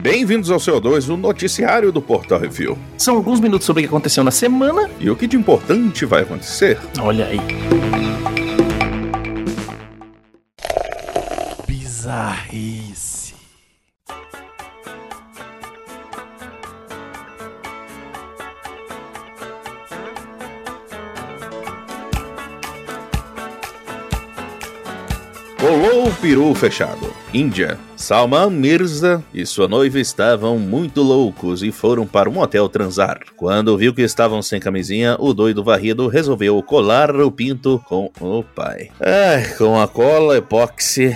Bem-vindos ao CO2, o noticiário do Portal Review. São alguns minutos sobre o que aconteceu na semana. E o que de importante vai acontecer. Olha aí. Bizarrice. Peru fechado. Índia. Salman Mirza e sua noiva estavam muito loucos e foram para um hotel transar. Quando viu que estavam sem camisinha, o doido varrido resolveu colar o pinto com o pai. Ai, com a cola epóxi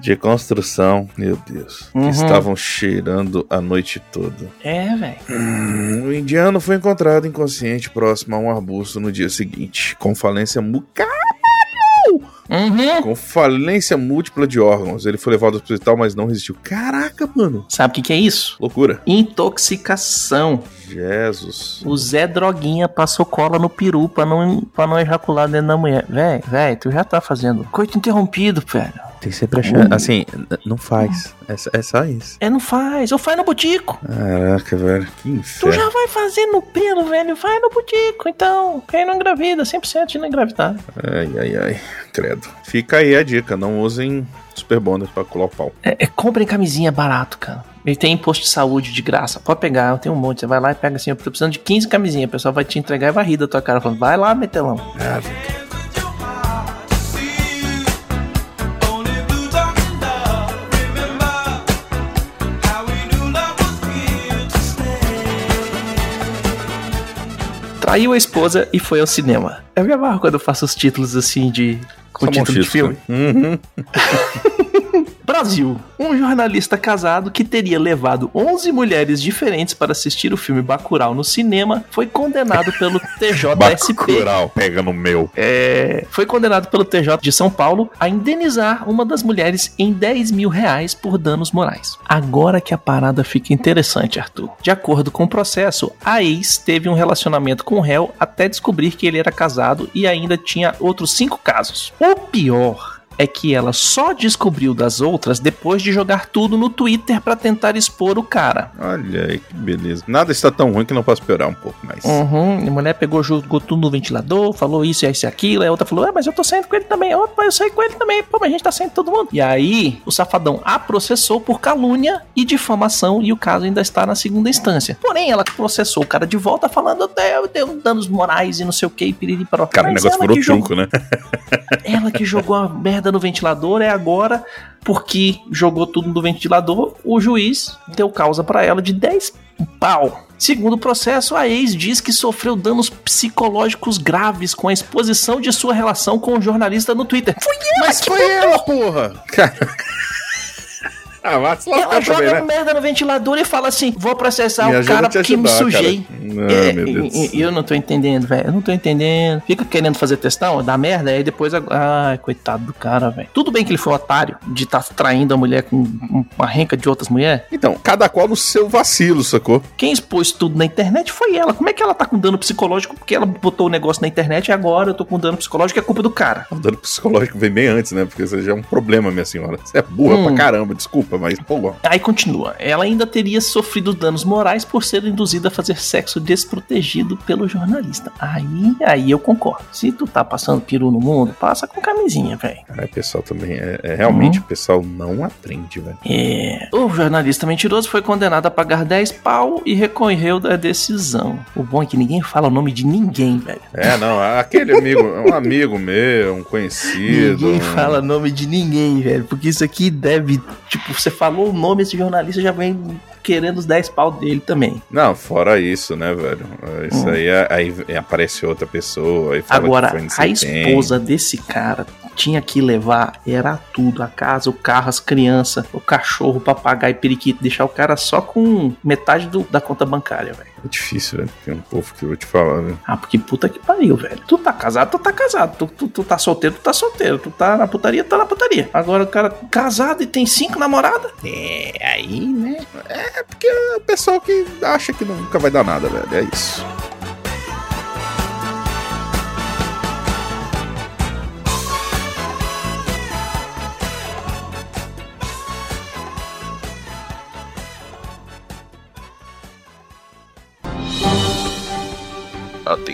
de construção, meu Deus. Uhum. Estavam cheirando a noite toda. É, velho. Hum, o indiano foi encontrado inconsciente próximo a um arbusto no dia seguinte, com falência muca Uhum. com falência múltipla de órgãos. Ele foi levado ao hospital, mas não resistiu. Caraca, mano. Sabe o que, que é isso? Loucura. Intoxicação. Jesus. O Zé Droguinha passou cola no peru pra não, pra não ejacular dentro da mulher. Véi, véi, tu já tá fazendo coito interrompido, velho. Tem que sempre achar. Assim, n- não faz. É, só- é só isso. É, não faz. Ou faz no butico. Caraca, velho. Que Tu inferno. já vai fazer no pelo, velho. Vai no butico. Então, quem não engravida, 100% de não engravidar. Ai, ai, ai. Credo. Fica aí a dica. Não usem Super Bonder pra colar o pau. É, é, comprem camisinha barato, cara. Ele tem imposto de saúde de graça. Pode pegar, eu tenho um monte. Você vai lá e pega assim, eu tô precisando de 15 camisinhas. O pessoal vai te entregar e vai rir da tua cara falando, vai lá, metelão. Ah, Traiu a esposa e foi ao cinema. Eu me amarro quando eu faço os títulos assim de. com só título de filme. Uhum. Brasil. Um jornalista casado que teria levado 11 mulheres diferentes para assistir o filme Bacurau no cinema foi condenado pelo TJSP. Bacurau, pega no meu. É, foi condenado pelo TJ de São Paulo a indenizar uma das mulheres em 10 mil reais por danos morais. Agora que a parada fica interessante, Arthur. De acordo com o processo, a ex teve um relacionamento com o réu até descobrir que ele era casado e ainda tinha outros cinco casos. O pior é que ela só descobriu das outras depois de jogar tudo no Twitter pra tentar expor o cara. Olha aí que beleza. Nada está tão ruim que não posso piorar um pouco mais. Uhum, a mulher pegou, jogou tudo no ventilador, falou isso, isso e aquilo. Aí a outra falou: Ah, mas eu tô saindo com ele também. Opa, eu saí com ele também. Pô, mas a gente tá saindo todo mundo. E aí, o safadão a processou por calúnia e difamação e o caso ainda está na segunda instância. Porém, ela processou o cara de volta falando: Eu dei danos morais e não sei o que, piriri paró. Cara, o Mas negócio ela virou que jogou- truco, né? ela que jogou a merda no ventilador é agora porque jogou tudo no ventilador, o juiz deu causa pra ela de 10 pau. Segundo o processo, a ex diz que sofreu danos psicológicos graves com a exposição de sua relação com o jornalista no Twitter. Foi ela Mas que foi ela, porra! Cara. Ah, vai se ela lascar joga também, né? merda no ventilador e fala assim: vou processar Me o cara a te porque me ajudar, sujei. Não, É, meu Deus. e- e- céu. eu não tô entendendo, velho. Eu não tô entendendo. Fica querendo fazer testão, dá merda, aí depois. Ai, coitado do cara, velho. Tudo bem que ele foi um otário de estar traindo a mulher com uma renca de outras mulheres. Então, cada qual no seu vacilo, sacou? Quem expôs tudo na internet foi ela. Como é que ela tá com dano psicológico? Porque ela botou o negócio na internet e agora eu tô com dano psicológico, é culpa do cara. O dano psicológico vem bem antes, né? Porque isso já é um problema, minha senhora. Você é burra Hum. pra caramba, desculpa, mas, pô, Aí continua. Ela ainda teria sofrido danos morais por ser induzida a fazer sexo desprotegido pelo jornalista. Aí, aí eu concordo. Se tu tá passando peru no mundo, passa com camisinha, velho. o pessoal também é, é realmente Hum. o pessoal não aprende, velho. É. O jornalista mentiroso foi condenado a pagar 10 pau e recorreu da decisão. O bom é que ninguém fala o nome de ninguém, velho. É, não, aquele amigo, um amigo meu, um conhecido. Ninguém um- fala nome de ninguém, velho. Porque isso aqui deve. Tipo, você falou o nome, esse jornalista já vem querendo os 10 pau dele também. Não, fora isso, né, velho? Isso Hum. aí, é- aí aparece outra pessoa, aí fala Agora, a sei quem. esposa desse cara tinha que levar, era tudo: a casa, o carro, as crianças, o cachorro, o papagaio, periquito. Deixar o cara só com metade do- da conta bancária, velho. É difícil, velho. Tem um povo que eu vou te falar, velho. Ah, porque puta que pariu, velho. Tu tá casado, tu tá casado. Tu, tu, tu tá solteiro, tu tá solteiro. Tu tá na putaria, tu tá na putaria. Agora o cara casado e tem cinco namoradas. É, aí, né? É porque é o pessoal que acha que nunca vai dar nada, velho. É isso.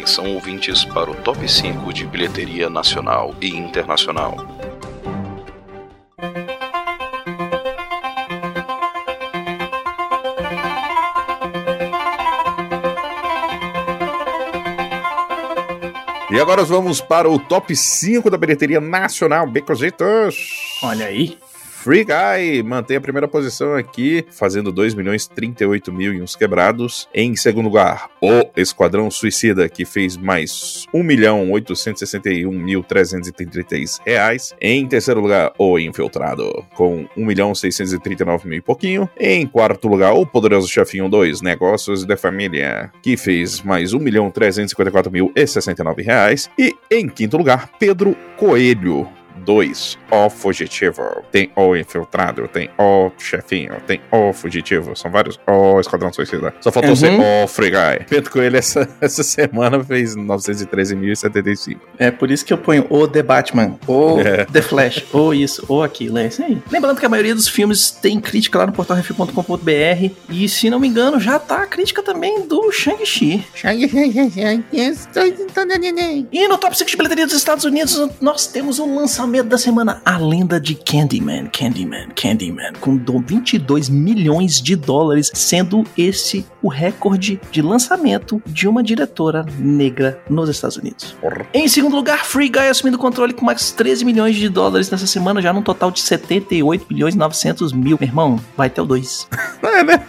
Atenção ouvintes para o top 5 de bilheteria nacional e internacional. E agora vamos para o top 5 da bilheteria nacional, Becositos. Olha aí. Free Guy mantém a primeira posição aqui, fazendo 2 milhões 38 mil e uns quebrados. Em segundo lugar, o Esquadrão Suicida, que fez mais 1 milhão 861 mil 333 reais. Em terceiro lugar, o Infiltrado, com 1 milhão 639 mil e pouquinho. Em quarto lugar, o Poderoso Chefinho 2, Negócios da Família, que fez mais 1 milhão 354 mil e 69 reais. E em quinto lugar, Pedro Coelho, 2, o fugitivo. Tem o infiltrado, tem o chefinho, tem o fugitivo. São vários o esquadrão suicida. Só faltou Uhum. ser o Free Guy. Pedro Coelho essa, essa semana fez 913.075. É por isso que eu ponho o The Batman, o É. The Flash, ou isso, ou aquilo. É isso aí. Lembrando que a maioria dos filmes tem crítica lá no portalrefil.com.br. E se não me engano, já tá a crítica também do Shang-Chi. E no top 5 de bilheteria dos Estados Unidos, nós temos o lançamento da semana, A Lenda de Candyman, Candyman, Candyman, com do- 22 milhões de dólares, sendo esse o recorde de lançamento de uma diretora negra nos Estados Unidos. Em segundo lugar, Free Guy assumindo o controle com mais 13 milhões de dólares nessa semana, já num total de 78 milhões e 900 mil. Meu irmão, vai até o 2. É, né?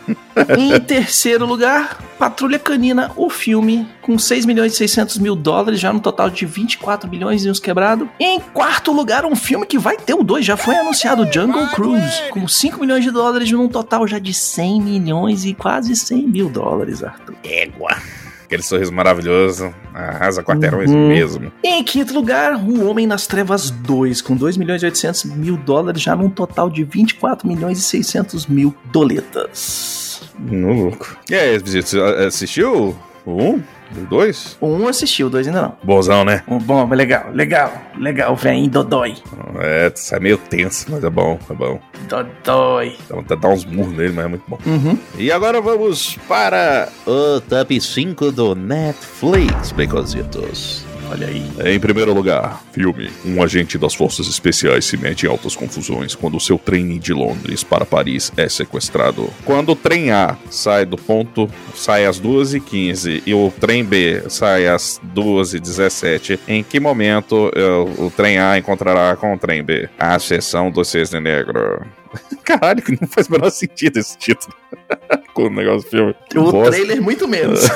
Em terceiro lugar, Patrulha Canina, o filme, com 6 milhões e 600 mil dólares, já no total de 24 milhões e uns quebrados. Em quarto lugar, um filme que vai ter o 2, já foi anunciado, Jungle Cruise, com 5 milhões de dólares, num total já de 100 milhões e quase 100 mil dólares, Arthur. Égua. Aquele sorriso maravilhoso. Arrasa quarteirões Uhum. mesmo. Em quinto lugar, O Homem nas Trevas 2, com 2 milhões e 800 mil dólares, já num total de 24 milhões e 600 mil doletas. No louco. E aí, Esbizito, você assistiu o 1? O 2? O 1 assistiu, o 2 ainda não. Bonzão, né? Um bom, legal, legal, legal, vem, Dodói. É, sai meio tenso, mas é bom, é bom. Dodói. Dá vontade de dar uns murros nele, mas é muito bom. Uhum. E agora vamos para o top 5 do Netflix, Becositos. Olha aí. Em primeiro lugar, filme. Um agente das forças especiais se mete em altas confusões quando seu trem de Londres para Paris é sequestrado. Quando o trem A sai do ponto, sai às 2h15 e o trem B sai às 2h17, em que momento eh, o trem A encontrará com o trem B? A seção do Cisne Negro. Caralho, que não faz o menor sentido esse título. Com o negócio do filme. O bosta. trailer, muito menos.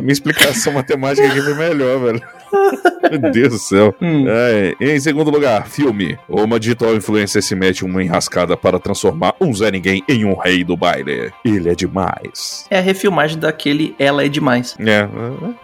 A minha explicação matemática aqui foi melhor, velho. Meu Deus do céu. Hum. É, em segundo lugar, filme. Uma digital influencer se mete uma enrascada para transformar um Zé Ninguém em um rei do baile. Ele é demais. É a refilmagem daquele Ela é Demais. É.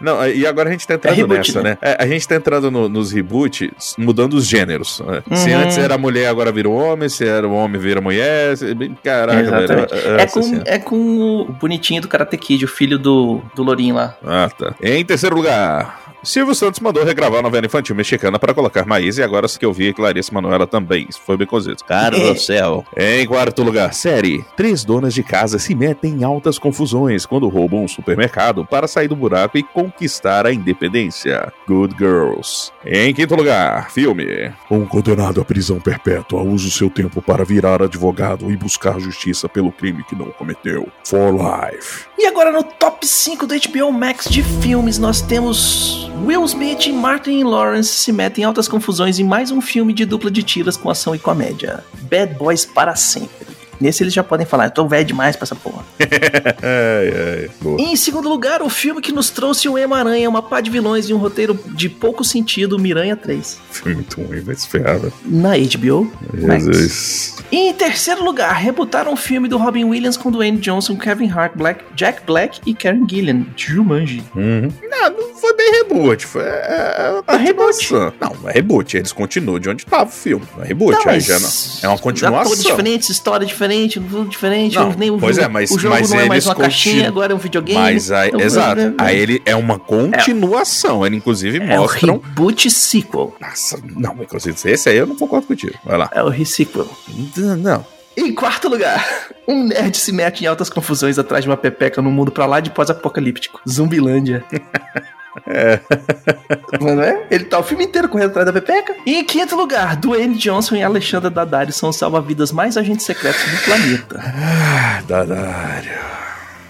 Não, e agora a gente tá entrando É reboot, nessa, né? né? É, a gente tá entrando no- nos reboots, mudando os gêneros. né? Se Uhum. antes era mulher, agora vira homem. Se era homem, vira mulher. se- Caraca, Exatamente. velho. É com, é com o bonitinho do Karate Kid, o filho do, do Lourinho lá. Ah, tá. Em terceiro lugar, Silvio Santos mandou regravar a novela infantil mexicana para colocar Maísa e agora que eu vi Clarice Manoela também. Isso foi bem cozido. Carrossel. Em quarto lugar, série. Três donas de casa se metem em altas confusões quando roubam um supermercado para sair do buraco e conquistar a independência. Good Girls. Em quinto lugar, filme. Um condenado à prisão perpétua usa o seu tempo para virar advogado e buscar justiça pelo crime que não cometeu. For Life. E agora no top 5 do HBO Max de filmes, nós temos Will Smith e Martin Lawrence se metem em altas confusões em mais um filme de dupla de tiras com ação e comédia. Bad Boys para sempre. Nesse eles já podem falar, eu tô velho demais pra essa porra. ai, ai. Em segundo lugar, o filme que nos trouxe o Ema-Aranha, uma pá de vilões e um roteiro de pouco sentido, Miranha 3. Foi muito ruim, vai se ferrar, velho. Na HBO Max. Jesus. E em terceiro lugar, rebutaram o filme do Robin Williams com Dwayne Johnson, Kevin Hart, Black, Jack Black e Karen Gillan, Jumanji. Uhum. Não, não foi bem reboot. Foi é, Ah, reboot. Não, é reboot. Eles continuam de onde estava o filme. Não é reboot, Tá, aí mas já não. É uma continuação. Diferentes, história diferente, tudo diferente. Não, nem o pois jogo, é, mas- o jogo mas não é mais uma caixinha, agora é um videogame. Mas aí, exato. é, é, Aí ele é uma continuação. Ele inclusive é o mostram. reboot sequel. Nossa, não, inclusive, esse aí eu não concordo contigo. Vai lá. É o re-sequel. Não. Em quarto lugar, Um nerd se mete em altas confusões atrás de uma pepeca no mundo pra lá de pós-apocalíptico. Zumbilândia. É. Não é? Ele tá o filme inteiro correndo atrás da Pepeca. E em quinto lugar, Dwayne Johnson e Alexandra Daddario são os salva-vidas mais agentes secretos do planeta. Ah, Dadário.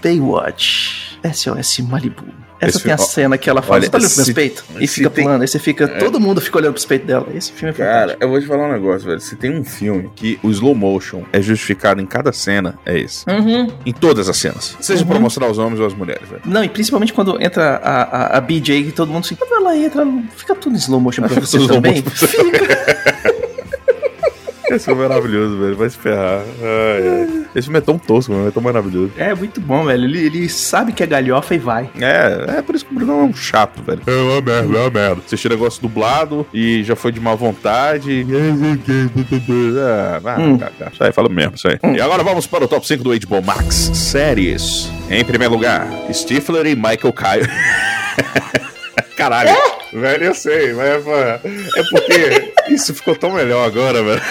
Baywatch. SOS Malibu. Essa Esse tem a filme- cena que ela fala, olha, você tá olhando se- peitos? E fica tem- pulando, aí você fica, todo mundo fica olhando pros peitos dela. Esse filme é Cara, fantástico. eu vou te falar um negócio, velho. Se tem um filme que o slow motion é justificado em cada cena, é esse. Uhum. Em todas as cenas. Seja Uhum. pra mostrar os homens ou as mulheres, velho. Não, e principalmente quando entra a, a, a BJ, que todo mundo assim, quando ela entra, fica tudo em slow motion pra você também. motion pra você. Fica. Esse filme é maravilhoso, velho. Vai se ferrar. Ai, ai. Esse filme é tão tosco, mano. É tão maravilhoso. É muito bom, velho. Ele, ele sabe que é galhofa e vai. É, é por isso que o Bruno é um chato, velho. É uma merda, é uma merda. Assistiu negócio dublado e já foi de má vontade. Ah, vai, Hum. cara, cara. Isso aí, fala mesmo, isso aí. E agora vamos para o top 5 do HBO Max. Séries. Em primeiro lugar, Stifler e Michael Kyle. Caralho. Velho, eu sei, mas é porque isso ficou tão melhor agora, velho.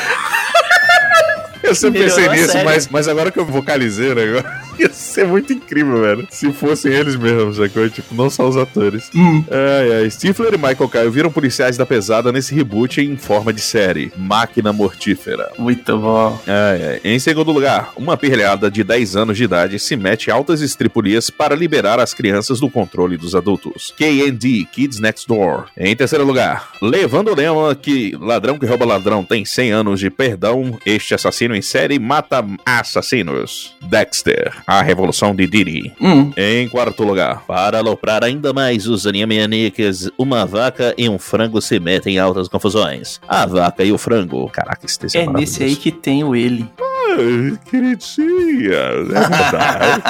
Eu sempre Melhorou pensei nisso, mas, mas agora que eu vocalizei o negócio, ia ser muito incrível, velho. Se fossem eles mesmos, sacou? Tipo, não só os atores. Hum. Ai, ai. Stifler e Michael Kyle viram policiais da pesada nesse reboot em forma de série. Máquina Mortífera. Muito bom. Ai, ai. Em segundo lugar, uma pirralhada de 10 anos de idade se mete altas estripulias para liberar as crianças do controle dos adultos. K&D, Kids Next Door. Em terceiro lugar, levando o lema que ladrão que rouba ladrão tem 100 anos de perdão, este assassino em série mata assassinos. Dexter, a revolução de Diddy. Hum. Em quarto lugar, para aloprar ainda mais os animaniacs, uma vaca e um frango se metem em altas confusões. A vaca e o frango. Caraca, esse texto é, É nesse aí que tem o ele. Ai, queridinha, é verdade.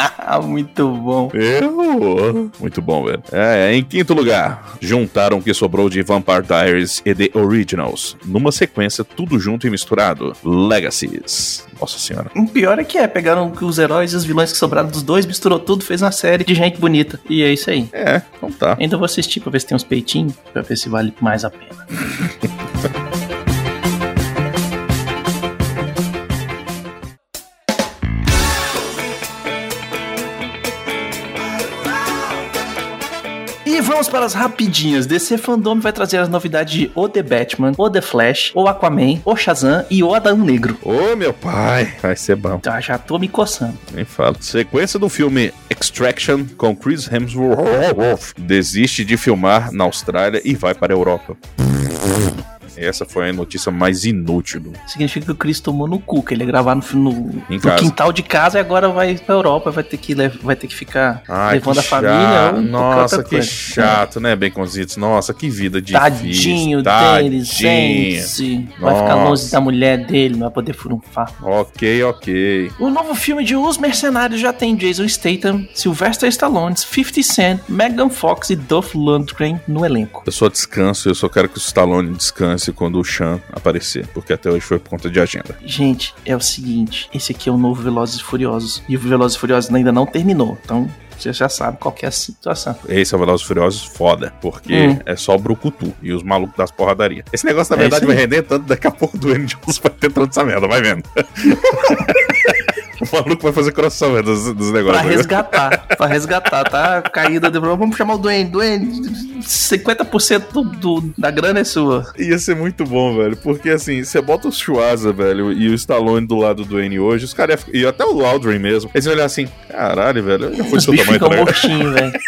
muito bom. Eu. Muito bom, velho. É, em quinto lugar, juntaram o que sobrou de Vampire Diaries e The Originals, numa sequência tudo junto e misturado. Legacies. Nossa senhora. O pior é que é, pegaram os heróis e os vilões que sobraram dos dois, misturou tudo, fez uma série de gente bonita. E é isso aí. É, então tá. Ainda vou assistir pra ver se tem uns peitinhos, pra ver se vale mais a pena. vamos para as rapidinhas. DC Fandom vai trazer as novidades de O The Batman, O The Flash, O Aquaman, O Shazam e O Adão Negro. Ô, meu pai. Vai ser bom. Tá, já tô me coçando. Nem falo. Sequência do filme Extraction com Chris Hemsworth desiste de filmar na Austrália e vai para a Europa. Essa foi a notícia mais inútil do. Significa que o Chris tomou no cu, que ele ia gravar no, no, no quintal de casa e agora vai pra Europa, vai ter que, vai ter que ficar Ai, levando que a família. ou Nossa, que coisa. chato, né, Baconzitos? Nossa, que vida difícil. Tadinho dele, gente. Vai ficar longe da mulher dele, não vai poder furunfar. Ok, ok. O novo filme de Os Mercenários já tem Jason Statham, Sylvester Stallone, 50 Cent, Megan Fox e Dolph Lundgren no elenco. Eu só descanso, eu só quero que o Stallone descanse quando o Sean aparecer, porque até hoje foi por conta de agenda. Gente, é o seguinte, esse aqui é o novo Velozes e Furiosos, e o Velozes e Furiosos ainda não terminou, então você já sabe qual que é a situação. Esse é o Velozes e Furiosos foda, porque Hum. é só o brucutu e os malucos das porradarias. Esse negócio, na É verdade, vai render tanto, daqui a pouco do N. Jones vai ter toda essa merda, vai vendo. o maluco vai fazer crossover dos, dos Pra negócios. né? resgatar, pra resgatar, tá? Caída de Vamos chamar o Duane, Duane, 50% do, do- da grana é sua. Ia ser muito bom, velho. Porque assim, você bota o Schwarza, velho, e o Stallone do lado do N hoje, os caras iam- e até o Aldrin mesmo, eles iam olhar assim, caralho, velho, eu já fui do seu tamanho ficam também. mortinhos, velho.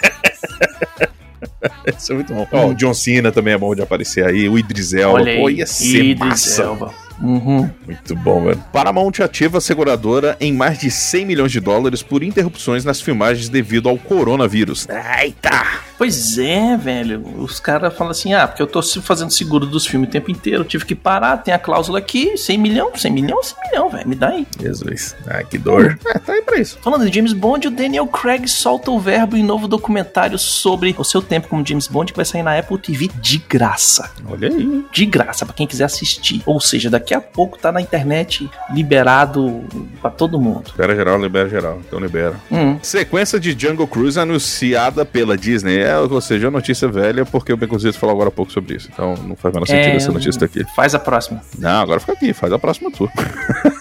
Isso é muito bom. Ó, o John Cena também é bom de aparecer aí, o Idris Elba, Olha aí, pô, ia ser Idris massa. Elba. Uhum. Muito bom, velho. Paramount ativa a seguradora em mais de 100 milhões de dólares por interrupções nas filmagens devido ao coronavírus. Eita! Pois é, velho. Os caras falam assim: ah, porque eu tô fazendo seguro dos filmes o tempo inteiro, tive que parar, tem a cláusula aqui, 100 milhão, 100 milhão, 100 milhão, velho, me dá aí. Jesus. Ai, que dor. É, tá aí pra isso. Falando de James Bond, o Daniel Craig solta o verbo em novo documentário sobre o seu tempo como James Bond, que vai sair na Apple TV de graça. Olha aí. De graça, pra quem quiser assistir. Ou seja, daqui a pouco tá na internet liberado pra todo mundo. Libera geral, libera geral. Então libera. Hum. Sequência de Jungle Cruise anunciada pela Disney. É, ou seja, notícia velha, porque o Beconzito falou agora há pouco sobre isso. Então não faz o menor sentido É, essa notícia daqui. Faz a próxima. Não, agora fica aqui, faz a próxima tour.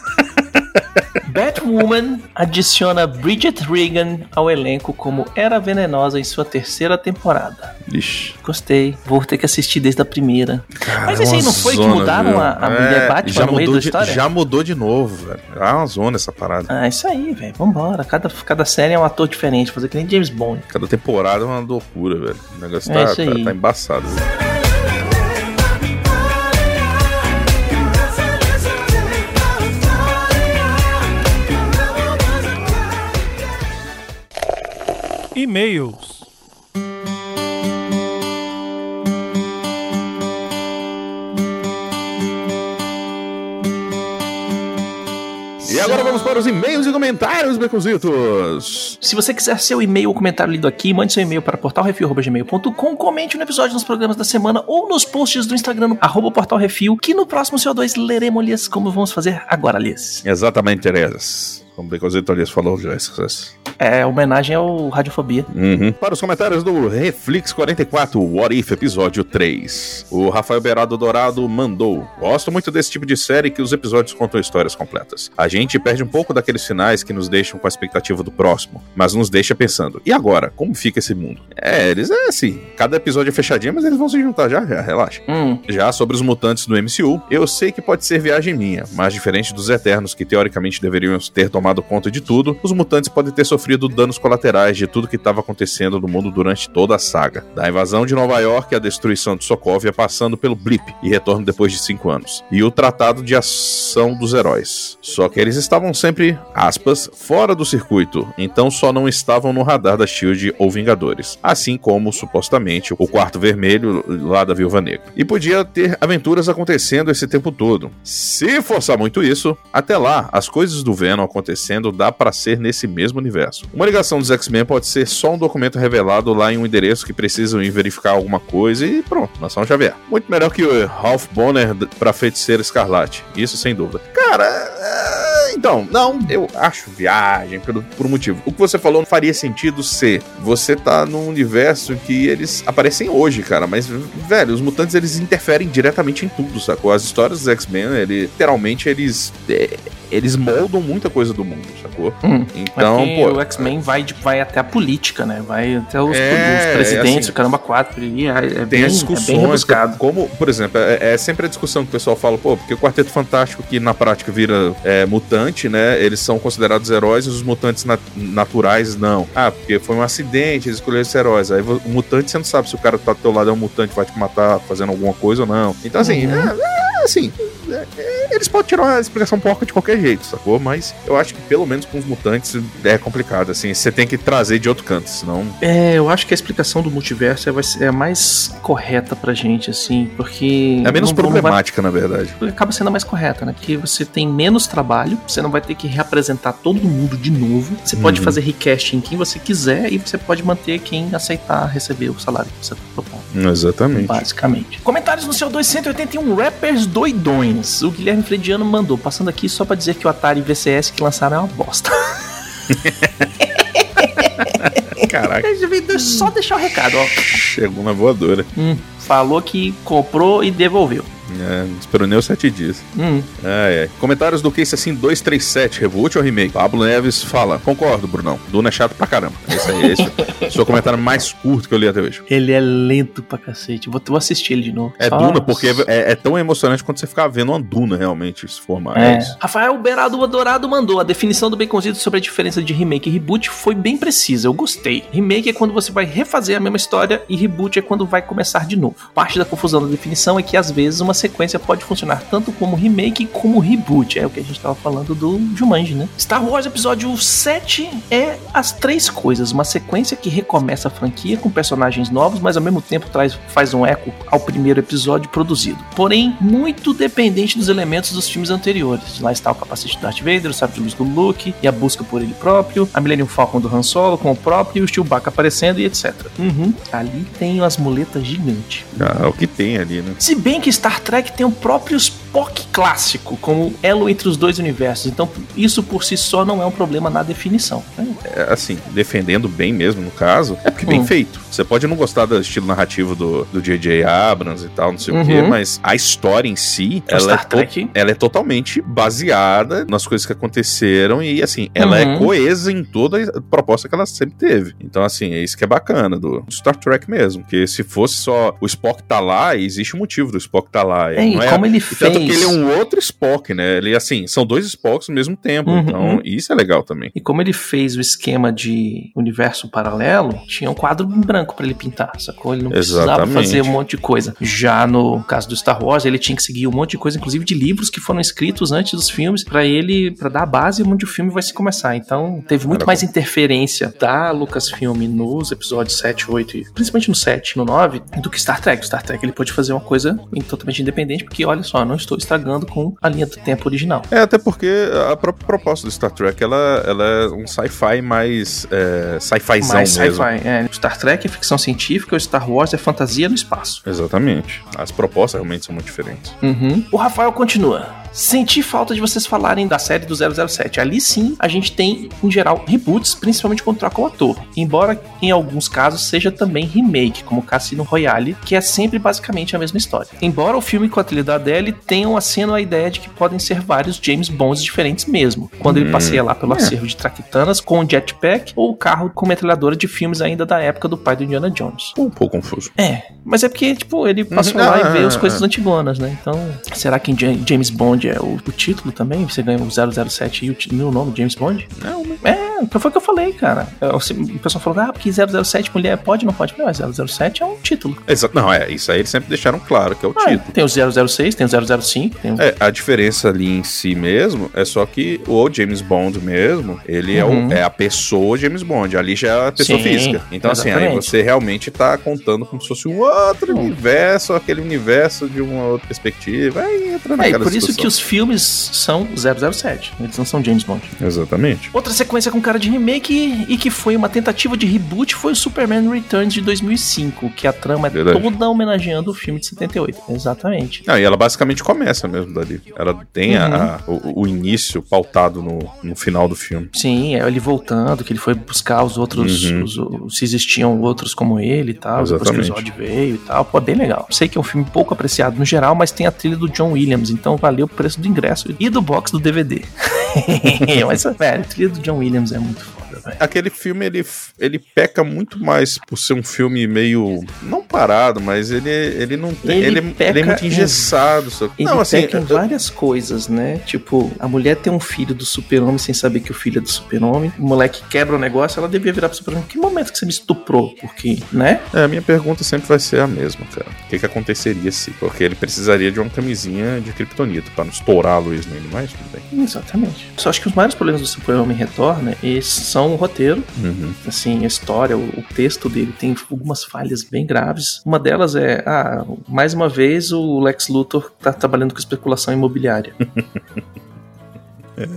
Woman adiciona Bridget Regan ao elenco como Era Venenosa em sua terceira temporada. Ixi. Gostei. Vou ter que assistir desde a primeira. Cara, Mas é esse aí não foi que zona, mudaram viu? a, a mulher É, Batman já no meio mudou da de, história? Já mudou de novo, velho. É uma zona essa parada. Ah, isso aí, velho. Vambora. Cada, cada série é um ator diferente, fazer que nem James Bond. Cada temporada é uma loucura, velho. O negócio É tá, tá, tá embaçado. velho. E-mails. E agora vamos para os e-mails e comentários, Beconzitos. Se você quiser seu e-mail ou comentário lido aqui, mande seu e-mail para portalrefil.gmail.com, comente no episódio nos programas da semana ou nos posts do Instagram, no arroba portalrefil, que no próximo CO2 leremos-lhes como vamos fazer agora, Lias. Exatamente, Terezas. Como o Beconzito aliás falou já. essas- É homenagem ao Radiofobia. Uhum. Para os comentários do Reflex 44, What If Episódio 3. O Rafael Berado Dourado mandou. Gosto muito desse tipo de série que os episódios contam histórias completas. A gente perde um pouco daqueles finais que nos deixam com a expectativa do próximo, mas nos deixa pensando, e agora? Como fica esse mundo? É, eles é assim, cada episódio é fechadinho, mas eles vão se juntar já, já, relaxa. Hum, Já sobre os mutantes do MCU, eu sei que pode ser viagem minha, mas diferente dos Eternos, que teoricamente deveriam ter tomado conta de tudo, os mutantes podem ter sofrido danos colaterais de tudo que estava acontecendo no mundo durante toda a saga. Da invasão de Nova York à destruição de Sokovia, passando pelo Blip e retorno depois de cinco anos. E o Tratado de Ação dos Heróis. Só que eles estavam sempre, aspas, fora do circuito, então só não estavam no radar da SHIELD ou Vingadores. Assim como, supostamente, o Quarto Vermelho lá da Viúva Negra. E podia ter aventuras acontecendo esse tempo todo. Se forçar muito isso, até lá, as coisas do Venom acontecendo dá pra ser nesse mesmo universo. Uma ligação dos X-Men pode ser só um documento revelado lá em um endereço que precisam ir verificar alguma coisa e pronto, Nação Xavier. Muito melhor que o Ralph Bonner pra Feiticeira Escarlate. Isso sem dúvida. Cara, é, então, não, eu acho viagem pelo, por um motivo. O que você falou não faria sentido ser. Você tá num universo que eles aparecem hoje, cara, mas, velho, os mutantes eles interferem diretamente em tudo, sacou? As histórias dos X-Men, ele, literalmente, eles. é, eles moldam muita coisa do mundo, sacou? hum. Então, Aqui pô. o X-Men vai, vai até a política, né? Vai até os, É, os presidentes, assim, o caramba, quatro. E é, é Tem bem, as é discussões, rebuscado. como, por exemplo, é, é sempre a discussão que o pessoal fala, pô, porque o Quarteto Fantástico, que na prática vira é, mutante, né? Eles são considerados heróis e os mutantes nat- naturais não. Ah, porque foi um acidente, eles escolheram ser heróis. Aí o mutante, você não sabe se o cara que tá do teu lado é um mutante, vai te matar fazendo alguma coisa ou não. Então, assim, Uhum. é, é, assim. É, eles podem tirar uma explicação porca de qualquer jeito, sacou? Mas eu acho que pelo menos com os mutantes é complicado, assim. Você tem que trazer de outro canto, senão. É, eu acho que a explicação do multiverso é, é a mais correta pra gente, assim, porque. É menos não- não vai- problemática, na verdade. acaba sendo a mais correta, né? Porque você tem menos trabalho, você não vai ter que reapresentar todo mundo de novo. Você pode Uhum. fazer recast em quem você quiser e você pode manter quem aceitar receber o salário que você tá propondo, Exatamente. basicamente. Comentários no seu 281 Rappers doidões. O Guilherme Frediano mandou, passando aqui só pra dizer que o Atari VCS que lançaram é uma bosta. Caraca, Só deixar o recado, ó. chegou na voadora. Hum, falou que comprou e devolveu. É, não esperou nem os sete dias. Hum, Ai, ai. Comentários do Case assim 237, reboot ou remake? Pablo Neves fala: Concordo, Brunão. Duna é chato pra caramba. Esse aí, esse é o seu comentário mais curto que eu li até hoje. ele é lento pra cacete. Vou, vou assistir ele de novo. É Só- Duna porque é, é tão emocionante quando você ficar vendo uma Duna realmente se formar. É. É isso. Rafael Berado Adorado mandou. A definição do Baconzito sobre a diferença de remake e reboot foi bem precisa. Eu gostei. Remake é quando você vai refazer a mesma história e reboot é quando vai começar de novo. Parte da confusão da definição é que às vezes uma sequência pode funcionar tanto como remake como reboot. É o que a gente tava falando do Jumanji, né? Star Wars Episódio 7 é as três coisas. Uma sequência que recomeça a franquia com personagens novos, mas ao mesmo tempo traz, faz um eco ao primeiro episódio produzido. Porém, muito dependente dos elementos dos filmes anteriores. Lá está o capacete do Darth Vader, o sabre de luz do Luke e a busca por ele próprio, a Millennium Falcon do Han Solo com o próprio e o Chewbacca aparecendo e etc. Uhum. Ali tem as muletas gigantes. Ah, é o que tem ali, né? Se bem que Star Trek tem o próprio Spock clássico como elo entre os dois universos. Então, isso por si só não é um problema na definição. Né? É, assim, defendendo bem mesmo no caso, é porque bem Hum. feito. Você pode não gostar do estilo narrativo do do J.J. Abrams e tal, não sei o Uhum. quê, mas a história em si, É o ela é, Star to- Trek. ela é totalmente baseada nas coisas que aconteceram e, assim, ela é Uhum. coesa em toda a proposta que ela sempre teve. Então, assim, é isso que é bacana do do Star Trek mesmo, porque se fosse só o Spock tá lá, existe um motivo do Spock tá lá. É, e é como ele e Tanto que ele é um outro Spock, né? Ele, assim, são dois Spocks ao mesmo tempo. Uhum. Então, isso é legal também. E como ele fez o esquema de universo paralelo, tinha um quadro em branco pra ele pintar, sacou? Ele não precisava Exatamente. fazer um monte de coisa. Já no caso do Star Wars, ele tinha que seguir um monte de coisa, inclusive de livros que foram escritos antes dos filmes, pra ele, pra dar a base onde o filme vai se começar. Então, teve muito Era mais interferência da Lucasfilm nos episódios 7, 8 e principalmente no 7, no 9, do que Star Trek. O Star Trek ele pôde fazer uma coisa totalmente independente, porque olha só, não estou estragando com a linha do tempo original. É, até porque a própria proposta do Star Trek, ela, ela é um sci-fi mais é, sci-fizão Mais mesmo. sci-fi. É, Star Trek é ficção científica, o Star Wars é fantasia no espaço. Exatamente. As propostas realmente são muito diferentes. Uhum. O Rafael continua. Senti falta de vocês falarem da série do 007. Ali sim, a gente tem, em geral, reboots, principalmente quando troca o ator. Embora em alguns casos seja também remake, como Cassino Royale, que é sempre basicamente a mesma história. Embora o filme com a trilha da Adele tenham aceno a ideia de que podem ser vários James Bonds diferentes mesmo. Quando ele Hum, passeia lá pelo é. acervo de traquitanas com o jetpack ou o carro com metralhadora de filmes ainda da época do pai do Indiana Jones. Um pouco confuso. É, mas é porque, tipo, ele passou Uhum. lá Ah, e veio ah, as ah, coisas ah. antigonas, né? Então, será que Ja- James Bond é o, o título também? Você ganha o 007 e o, meu nome, James Bond? Não, né? É, então foi o que eu falei, cara. É, O o pessoal falou, ah, porque 007 mulher pode ou não pode? Eu falei, ah, 007 é um título. Exa- Não, é, isso aí eles sempre deixaram claro que é o Ah, título. tem o 006, tem o 005, tem o... É, a diferença ali em si mesmo é só que o James Bond mesmo, ele Uhum. é, o- é a pessoa James Bond, ali já é a pessoa Sim, física. Então, assim, aí exatamente. você realmente tá contando como se fosse um outro Hum. universo, aquele universo de uma outra perspectiva. Aí entra É, por isso discussão. que os filmes são 007, eles não são James Bond. Exatamente. Outra sequência com cara de remake e que foi uma tentativa de reboot foi o Superman Returns de 2005, que a trama é Verdade. toda homenageando o filme de 78. Exatamente. E ela basicamente começa mesmo dali. Ela tem Uhum. a- o, o início pautado no, no final do filme. Sim, é ele voltando, que ele foi buscar os outros, Uhum. os- os- se existiam outros como ele e tal, depois que o Exatamente. Zod veio e tal. Pô, bem legal. Sei que é um filme pouco apreciado no geral, mas tem a trilha do John Williams, então valeu preço do ingresso e do box do DVD. mas, velho, a trilha do John Williams é muito. Aquele filme, ele, ele peca muito mais por ser um filme meio. Não parado, mas ele, ele não tem. Ele Ele, ele é peca muito em- engessado. Só... Ele não, assim. peca em várias coisas, né? Tipo, a mulher tem um filho do super-homem sem saber que o filho é do super-homem. O moleque quebra o negócio, ela devia virar pro super-homem. Que momento que você me estuprou? Porque, né? É, a minha pergunta sempre vai ser a mesma, cara. O que, que aconteceria se? Porque ele precisaria de uma camisinha de kryptonita pra não estourar a luz nele, mas tudo bem. Exatamente. Só acho que os maiores problemas do Super-Homem Retorna são o roteiro, Uhum. assim, a história, o, o texto dele tem algumas falhas bem graves. Uma delas é, ah, mais uma vez o Lex Luthor tá trabalhando com especulação imobiliária.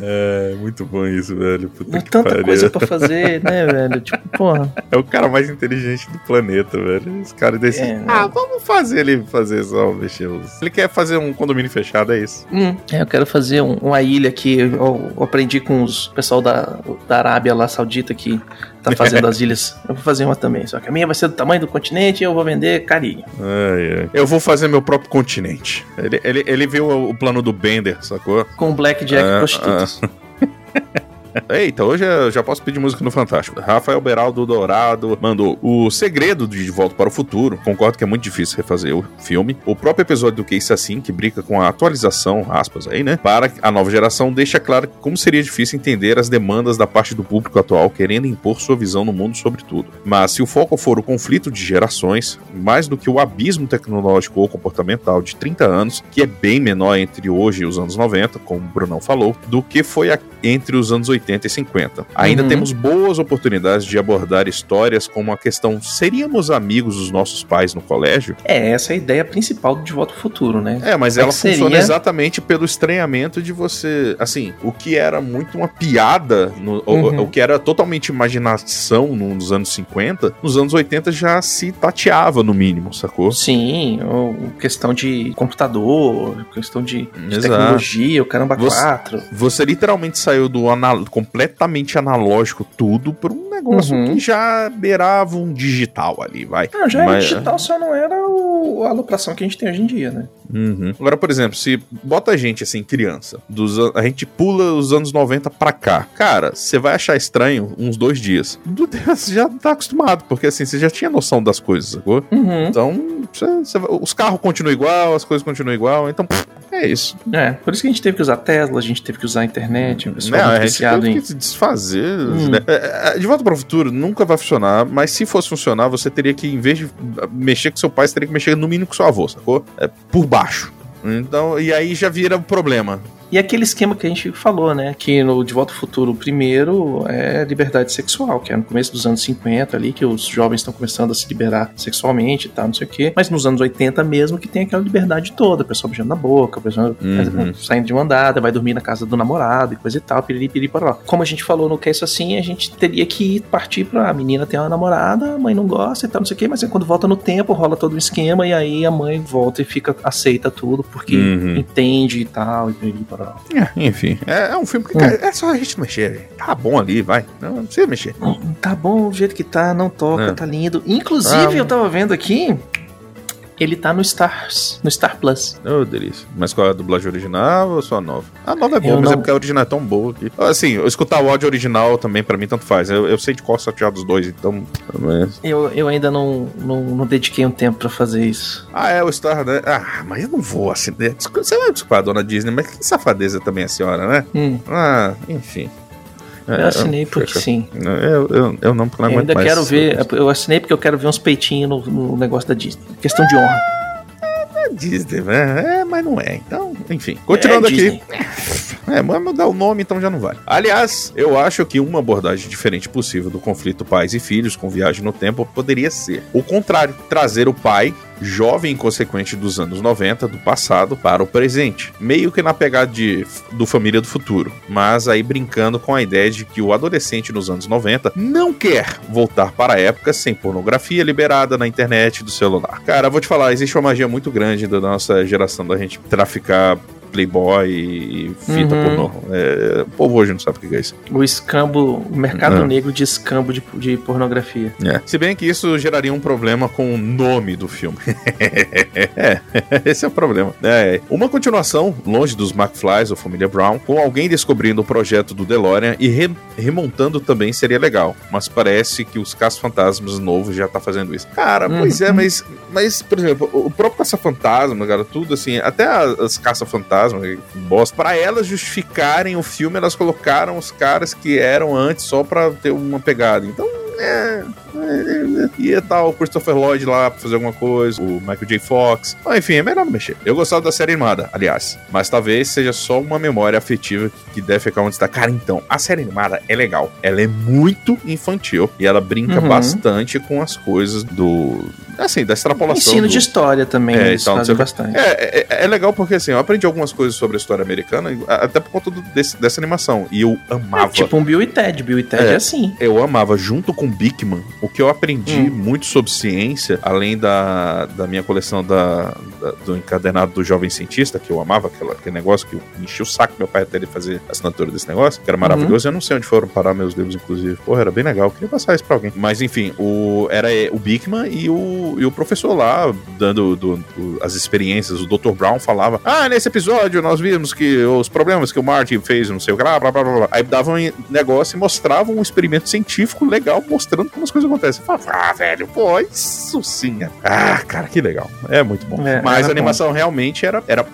É, muito bom isso, velho. Puta tanta pariu. coisa pra fazer, né, velho? Tipo, porra. É o cara mais inteligente do planeta, velho. Esse cara desse. É, né? ah, vamos fazer ele fazer só mexer os. Ele quer fazer um condomínio fechado, é isso. Hum, é, eu quero fazer um- uma ilha que eu, eu aprendi com os pessoal da, da Arábia lá Saudita que tá fazendo as ilhas. Eu vou fazer uma também, só que a minha vai ser do tamanho do continente e eu vou vender carinho. Ai, ai. Eu vou fazer meu próprio continente. Ele, ele, ele viu o, plano do Bender, sacou? Com Blackjack Ah, prostitutas. Eita, hoje eu já posso pedir música no Fantástico. Rafael Beraldo Dourado mandou o segredo de De Volta para o Futuro. Concordo que é muito difícil refazer o filme. O próprio episódio do Case Assim, que brinca com a atualização, aspas aí, né? Para a nova geração, deixa claro como seria difícil entender as demandas da parte do público atual querendo impor sua visão no mundo sobre tudo. Mas se o foco for o conflito de gerações, mais do que o abismo tecnológico ou comportamental de 30 anos, que é bem menor entre hoje e os anos 90, como o Brunão falou, do que foi entre os anos 80 80 e 50. Ainda Uhum. temos boas oportunidades de abordar histórias como a questão: seríamos amigos dos nossos pais no colégio? É, essa é a ideia principal do De Volta ao Futuro, né? É, mas É ela seria- funciona exatamente pelo estranhamento de você. Assim, o que era muito uma piada, no- o- Uhum. o, que era totalmente imaginação no- nos anos 50, nos anos 80 já se tateava, no mínimo, sacou? Sim, ou questão de computador, questão de, de tecnologia, o caramba Você- 4. Você literalmente saiu do anal- completamente analógico tudo para um negócio Uhum. que já beirava um digital ali, vai. Não, já era Mas- digital, só não era o, a alopração que a gente tem hoje em dia, né? Uhum. Agora, por exemplo, se bota a gente assim, criança, dos, a gente pula os anos 90 pra cá. Cara, você vai achar estranho uns dois dias. Do Deus, já tá acostumado, porque assim, você já tinha noção das coisas, sacou? Uhum. Então, você vai- os carros continuam igual, as coisas continuam igual, então pff, é isso. É, por isso que a gente teve que usar Tesla, a gente teve que usar a internet, o pessoal Não, muito a gente teve em... que se desfazer. Hum. né? É, é, De volta para o futuro nunca vai funcionar, mas se fosse funcionar, você teria que, em vez de mexer com seu pai, você teria que mexer no mínimo com seu avô, sacou? É, por baixo. Então, e aí já vira um problema. E aquele esquema que a gente falou, né? Que no De Volta ao Futuro, o primeiro é liberdade sexual, que é no começo dos anos 50 ali, que os jovens estão começando a se liberar sexualmente e tal, não sei o quê. Mas nos anos 80 mesmo, que tem aquela liberdade toda, o pessoal beijando na boca, o pessoal Uhum. saindo de mandada, vai dormir na casa do namorado e coisa e tal, piriri, piriri, poró. Como a gente falou no case assim, a gente teria que partir pra a menina ter uma namorada, a mãe não gosta e tal, não sei o quê, mas aí quando volta no tempo, rola todo o esquema e aí a mãe volta e fica, aceita tudo, porque Uhum. entende e tal, e piriri, poró. É, enfim, é, é um filme que Hum. é só a gente não mexer. Tá bom ali, vai. Não, não precisa mexer. Tá bom, do jeito que tá, não toca, É. tá lindo. Inclusive, Ah, eu tava vendo aqui, ele tá no Stars, no Star Plus. Ô, delícia. Mas qual é a dublagem original ou só a nova? A nova é boa, Eu mas não- é porque a original é tão boa que. Assim, eu escutar o áudio original também, pra mim, tanto faz. Eu, eu sei de qual sortear dos dois, então. Mas... Eu, eu ainda não, não, não dediquei um tempo pra fazer isso. Ah, é o Star, né? Ah, mas eu não vou assim. né? Você vai desculpar a dona Disney, mas que safadeza também a senhora, né? Hum, Ah, enfim. É, eu assinei porque fica- sim. Eu, eu, eu não Eu ainda mais quero ver, eu assinei porque eu quero ver uns peitinhos no, no negócio da Disney. Questão de honra. É Disney, né? É, mas não é. Então, enfim. Continuando É aqui. É, mas mudar o nome então já não vale. Aliás, eu acho que uma abordagem diferente possível do conflito pais e filhos com viagem no tempo poderia ser o contrário, trazer o pai jovem inconsequente dos anos 90 do passado para o presente, meio que na pegada de, do família do futuro, mas aí brincando com a ideia de que o adolescente nos anos 90 não quer voltar para a época sem pornografia liberada na internet do celular. Cara, vou te falar, existe uma magia muito grande da nossa geração da gente traficar Playboy e fita Uhum. pornô. É, o povo hoje não sabe o que é isso. O escambo, o mercado Não. negro de escambo de, de pornografia. É. Se bem que isso geraria um problema com o nome do filme. é, esse é o problema. É, uma continuação, longe dos McFlys ou Família Brown, com alguém descobrindo o projeto do DeLorean e re- remontando também seria legal. Mas parece que os Caça-Fantasmas novos já tá fazendo isso. Cara, Uhum. pois é, mas, mas, por exemplo, o próprio Caça-Fantasma, cara, tudo assim, até as Caça-Fantasmas, que bosta, pra elas justificarem o filme, elas colocaram os caras que eram antes só pra ter uma pegada. Então, é, é, é, ia estar o Christopher Lloyd lá pra fazer alguma coisa, o Michael J. Fox. Ah, enfim, é melhor não mexer. Eu gostava da série animada, aliás. Mas talvez seja só uma memória afetiva que deve ficar onde está. Cara, então, a série animada é legal. Ela é muito infantil e ela brinca Uhum. bastante com as coisas do. Assim, da extrapolação. Ensino do... de história também, É, então, bastante. É, é, é legal porque assim, eu aprendi algumas coisas sobre a história americana, até por conta do- desse- dessa animação. E eu amava. É tipo um Bill e Ted. Bill e Ted É. é, assim. Eu amava, junto com Bickman, o que eu aprendi Hum. muito sobre ciência, além da, da minha coleção da, da- do encadernado do Jovem Cientista, que eu amava, aquela, aquele negócio que eu enchi o saco meu pai até ele fazer assinatura desse negócio, que era maravilhoso. Eu não sei onde foram parar meus livros, inclusive. Porra, era bem legal, eu queria passar isso pra alguém. Mas enfim, o, era é, o Bickman e o, e o professor lá, dando do- do- as experiências. O Dr. Brown falava: Ah, nesse episódio nós vimos que os problemas que o Martin fez, não sei o que, blá, blá, blá, blá, blá. Aí davam um negócio e mostravam um experimento científico legal, mostrando como as coisas acontecem. Eu falava, ah, velho, pô, isso sim. é- Ah, cara, que legal. É muito bom. É, Mas a animação realmente era, era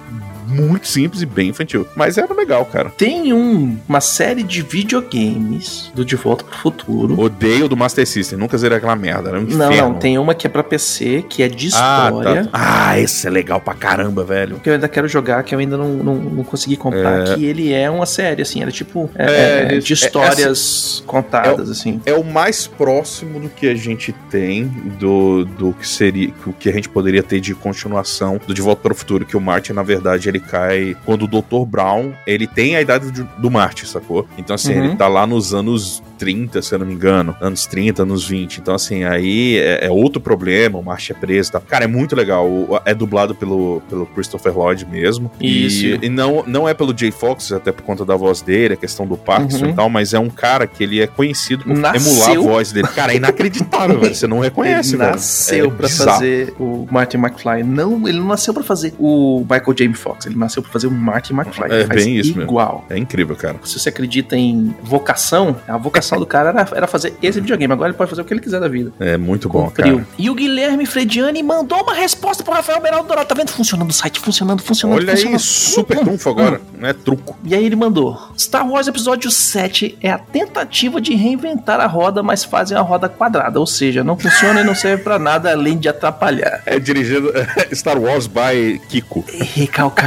muito simples e bem infantil. Mas era legal, cara. Tem um, uma série de videogames do De Volta pro Futuro. Odeio do Master System, nunca zerei aquela merda. Era um Não, inferno. não, tem uma que é pra PC, que é de Ah, história. tá. Ah, esse é legal pra caramba, velho. Que eu ainda quero jogar, que eu ainda não, não, não consegui comprar. É. Que ele é uma série, assim, era tipo é, É, é, é, de histórias contadas, assim. É o mais próximo do que a gente tem do, do que seria o que a gente poderia ter de continuação do De Volta para o Futuro, que o Marty, na verdade, ele cai quando o Dr. Brown, ele tem a idade do, do Marty, sacou? Então, assim, Uhum. ele tá lá nos anos 30, se eu não me engano, anos 30, anos 20. Então, assim, aí é, é outro problema, o Marty é preso tal. Cara, é muito legal. O- É dublado pelo, pelo Christopher Lloyd mesmo. Isso. E, e não, não é pelo Jay Fox, até por conta da voz dele, a questão do Parkinson Uhum. e tal, mas é um cara que ele é conhecido por Nasceu- emular a voz dele. Cara, é inacreditável, velho. Você não reconhece, ele velho. nasceu É pra bizarro. fazer o Martin McFly. Não, ele não nasceu pra fazer o Michael J. Fox. Ele nasceu pra fazer o Martin McFly. É bem isso mesmo. igual. É incrível, cara. Se você acredita em vocação, a vocação do cara era, era fazer esse videogame. Agora ele pode fazer o que ele quiser da vida. É muito bom, Cumpriu. cara. E o Guilherme Frediani mandou uma resposta pro Rafael Beraldo Dourado. Tá vendo? Funcionando o site, funcionando, funcionando, Olha aí, funcionando. super Hum, trunfo agora. Não é truco. E aí ele mandou: Star Wars Episódio 7 é a tentativa de reinventar a roda, mas fazem a roda quadrada. Ou seja, não funciona e não serve pra nada além de atrapalhar. É dirigido Star Wars by Kiko.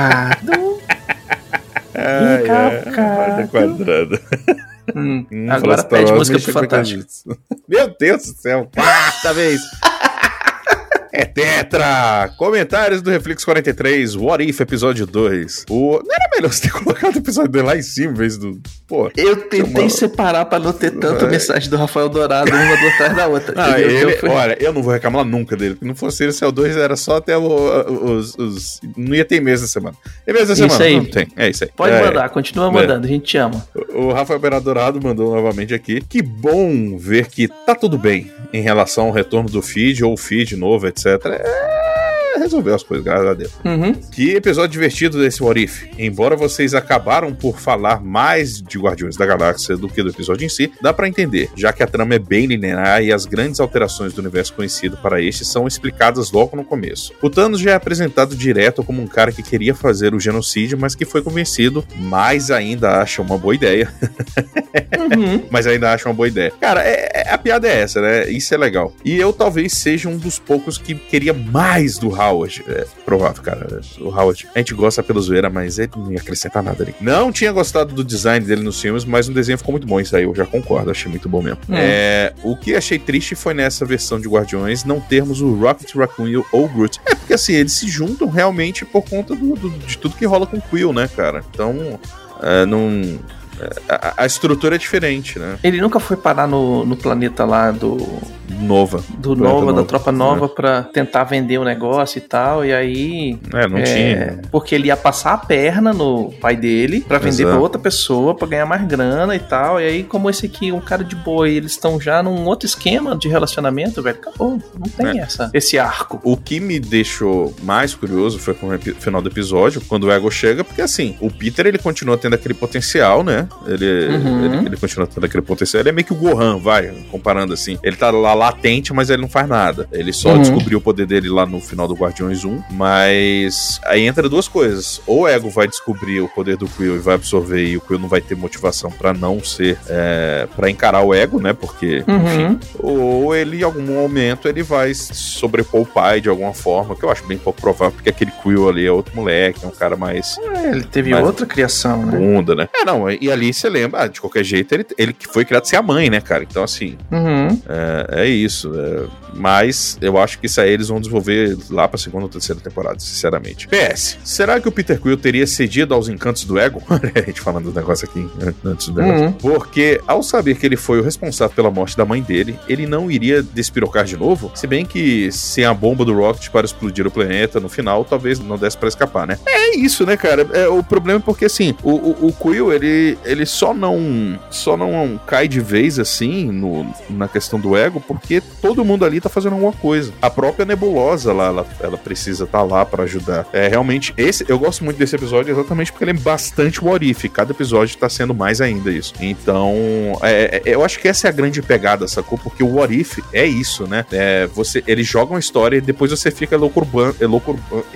Recalcado. Ai, roda quadrada. Hum, Hum, agora pede música pro Fantástico. Meu Deus do céu. Quarta vez. É Tetra! Comentários do Reflex 43, What If, episódio 2. O... Não era melhor você ter colocado o episódio 2 lá em cima, em vez do. Pô. Eu tentei Uma- separar pra não ter tanta É. mensagem do Rafael Dourado uma do atrás da outra. Ah, entendeu? ele, Então foi- olha, eu não vou reclamar nunca dele. Se não fosse ele, o CO2 era só até o- os, os- Não ia ter mês da semana. E mês da Isso semana? aí. Não tem. É isso aí. Pode É. mandar, continua mandando, a gente te ama. O Rafael Beradorado mandou novamente aqui. Que bom ver que tá tudo bem em relação ao retorno do feed ou feed novo, etc. É, resolveu as coisas, graças a Deus. Uhum. Que episódio divertido desse What If. Embora vocês acabaram por falar mais de Guardiões da Galáxia do que do episódio em si, dá pra entender, já que a trama é bem linear e as grandes alterações do universo conhecido para este são explicadas logo no começo. O Thanos já é apresentado direto como um cara que queria fazer o genocídio, mas que foi convencido, mas ainda acha uma boa ideia Uhum. mas ainda acho uma boa ideia. Cara, é- é- a piada é essa, né? Isso é legal. E eu talvez seja um dos poucos que queria mais do Howard. É provável, cara. O Howard, a gente gosta pelo zoeira, mas ele não ia acrescentar nada ali. Não tinha gostado do design dele nos filmes, mas o desenho ficou muito bom. Isso aí eu já concordo, achei muito bom mesmo. Hum. É, o que achei triste foi nessa versão de Guardiões não termos o Rocket Raccoon ou o Groot. É porque assim, eles se juntam realmente por conta do- do- de tudo que rola com o Quill, né, cara? Então, é, não. A, a estrutura é diferente, né? Ele nunca foi parar no, no planeta lá do, Nova. do Planeta Nova, da Nova, Tropa Nova, pra tentar vender o negócio e tal. E aí. É, não é, tinha. Porque ele ia passar a perna no pai dele pra vender Exato. pra outra pessoa pra ganhar mais grana e tal. E aí, como esse aqui, um cara de boa, e eles estão já num outro esquema de relacionamento, velho. Acabou. Não tem É. essa, esse arco. O que me deixou mais curioso foi com o final do episódio, quando o Ego chega, porque assim, o Peter ele continua tendo aquele potencial, né? Ele, Uhum. ele, ele continua tendo aquele potencial. Ele é meio que o Gohan, vai, comparando assim. Ele tá lá latente, mas ele não faz nada. Ele só Uhum. descobriu o poder dele lá no final do Guardiões 1, mas aí entra duas coisas. Ou o Ego vai descobrir o poder do Quill e vai absorver, e o Quill não vai ter motivação pra não ser, é, para encarar o Ego, né? Porque, enfim, Uhum. ou ele em algum momento ele vai sobrepor o pai de alguma forma, que eu acho bem pouco provável, porque aquele Quill ali é outro moleque, é um cara mais É, ele teve Mas- outra criação, né? bunda, né? É, não, e ali você lembra, ah, de qualquer jeito, ele, ele foi criado sem a mãe, né, cara? Então, assim, Uhum. é, é isso. É, mas eu acho que isso aí eles vão desenvolver lá pra segunda ou terceira temporada, sinceramente. PS, será que o Peter Quill teria cedido aos encantos do ego? a gente falando do negócio aqui an- antes do negócio. Uhum. Porque, ao saber que ele foi o responsável pela morte da mãe dele, ele não iria despirocar de novo. Se bem que sem a bomba do Rocket para explodir o planeta no final, talvez não desse pra escapar, né? É isso, né, cara? É, o problema é porque, assim, o, o, o Quill, ele, ele só não só não cai de vez, assim, no, na questão do ego, porque porque todo mundo ali tá fazendo alguma coisa. A própria Nebulosa lá, ela, ela precisa estar tá lá para ajudar. É realmente esse, eu gosto muito desse episódio exatamente porque ele é bastante what if. Cada episódio tá sendo mais ainda isso. Então, é, é, eu acho que essa é a grande pegada, sacou? Porque o what if é isso, né? É, você, eles jogam a história e depois você fica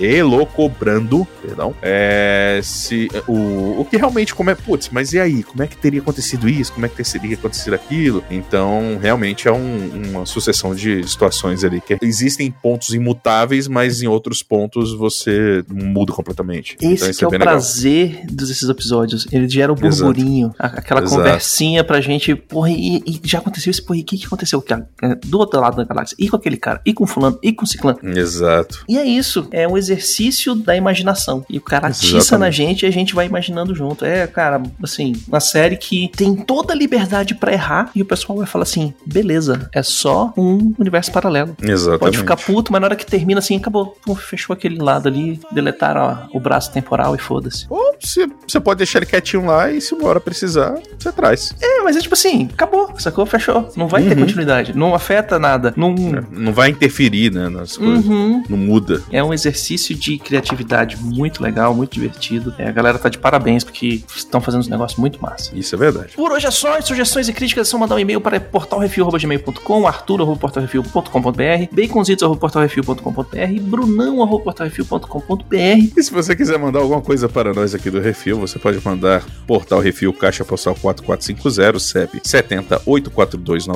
elocobrando, perdão, é, se o, o que realmente como é, putz, mas e aí? Como é que teria acontecido isso? Como é que teria acontecido aquilo? Então, realmente é um, uma sucessão de situações ali que existem pontos imutáveis, mas em outros pontos você muda completamente. Esse então, que é, é o prazer desses episódios. Ele gera o burburinho, Exato. aquela Exato. conversinha pra gente, porra, e, e já aconteceu isso, porra, e o que, que aconteceu é, do outro lado da galáxia? E com aquele cara? E com fulano? E com ciclano? Exato. E é isso, é um exercício da imaginação. E o cara atiça na gente e a gente vai imaginando junto. É, cara, assim, uma série que tem toda a liberdade para errar e o pessoal vai falar assim: beleza, é só um universo paralelo. Exatamente. Pode ficar puto, mas na hora que termina assim, acabou. Pum, fechou aquele lado ali, deletaram ó, o braço temporal e foda-se. Ou você pode deixar ele quietinho lá e se uma hora precisar, você traz. É, mas é tipo assim, acabou, sacou? Fechou. Não vai uhum. ter continuidade. Não afeta nada. Não, é, não vai interferir, né, nas coisas. Uhum. Não muda. É um exercício de criatividade muito legal, muito divertido. É, a galera tá de parabéns porque estão fazendo uns negócios muito massa. Isso é verdade. Por hoje é só. Sugestões e críticas é só mandar um e-mail para portalrefil.gmail.com, arthur.portalrefil.com.br, baconzitos.portalrefil.com.br, brunão.portalrefil.com.br. E se você quiser mandar alguma coisa para nós aqui do Refil, você pode mandar Portal Refil, Caixa Postal 4450, CEP 70842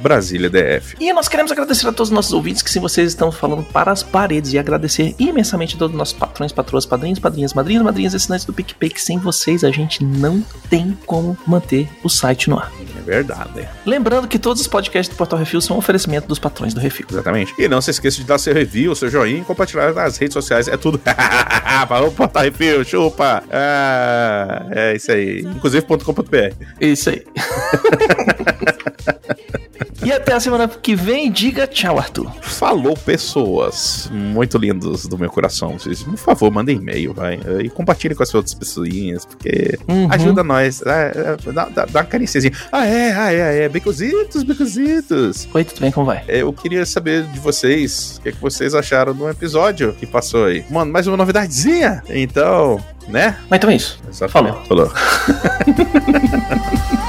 Brasília DF. E nós queremos agradecer a todos os nossos ouvintes que, se vocês estão falando para as paredes, e agradecer imensamente a todos os nossos patrões, patroas, padrinhos, padrinhas, madrinhas, madrinhas, assinantes do PicPay, que sem vocês a gente não tem como manter o site no ar. Verdade. Lembrando que todos os podcasts do Portal Refil são um oferecimento dos patrões do Refil. Exatamente. E não se esqueça de dar seu review, seu joinha e compartilhar nas redes sociais. É tudo. Falou Portal Refil, chupa! Ah, é isso aí. Inclusive.com.br. Isso aí. E até a semana que vem, diga tchau, Arthur. Falou, pessoas muito lindos do meu coração. Vocês, por favor, mandem e-mail, vai. E compartilhem com as outras pessoinhas, porque uhum. ajuda nós. É, é, dá, dá, uma caríciazinha. Ah, é, ah, é, é. Becositos, becositos. Oi, tudo bem? Como vai? Eu queria saber de vocês, o que, é que vocês acharam do episódio que passou aí. Mano, mais uma novidadezinha. Então, né? Mas então é isso. Exatamente. Falou. Falou.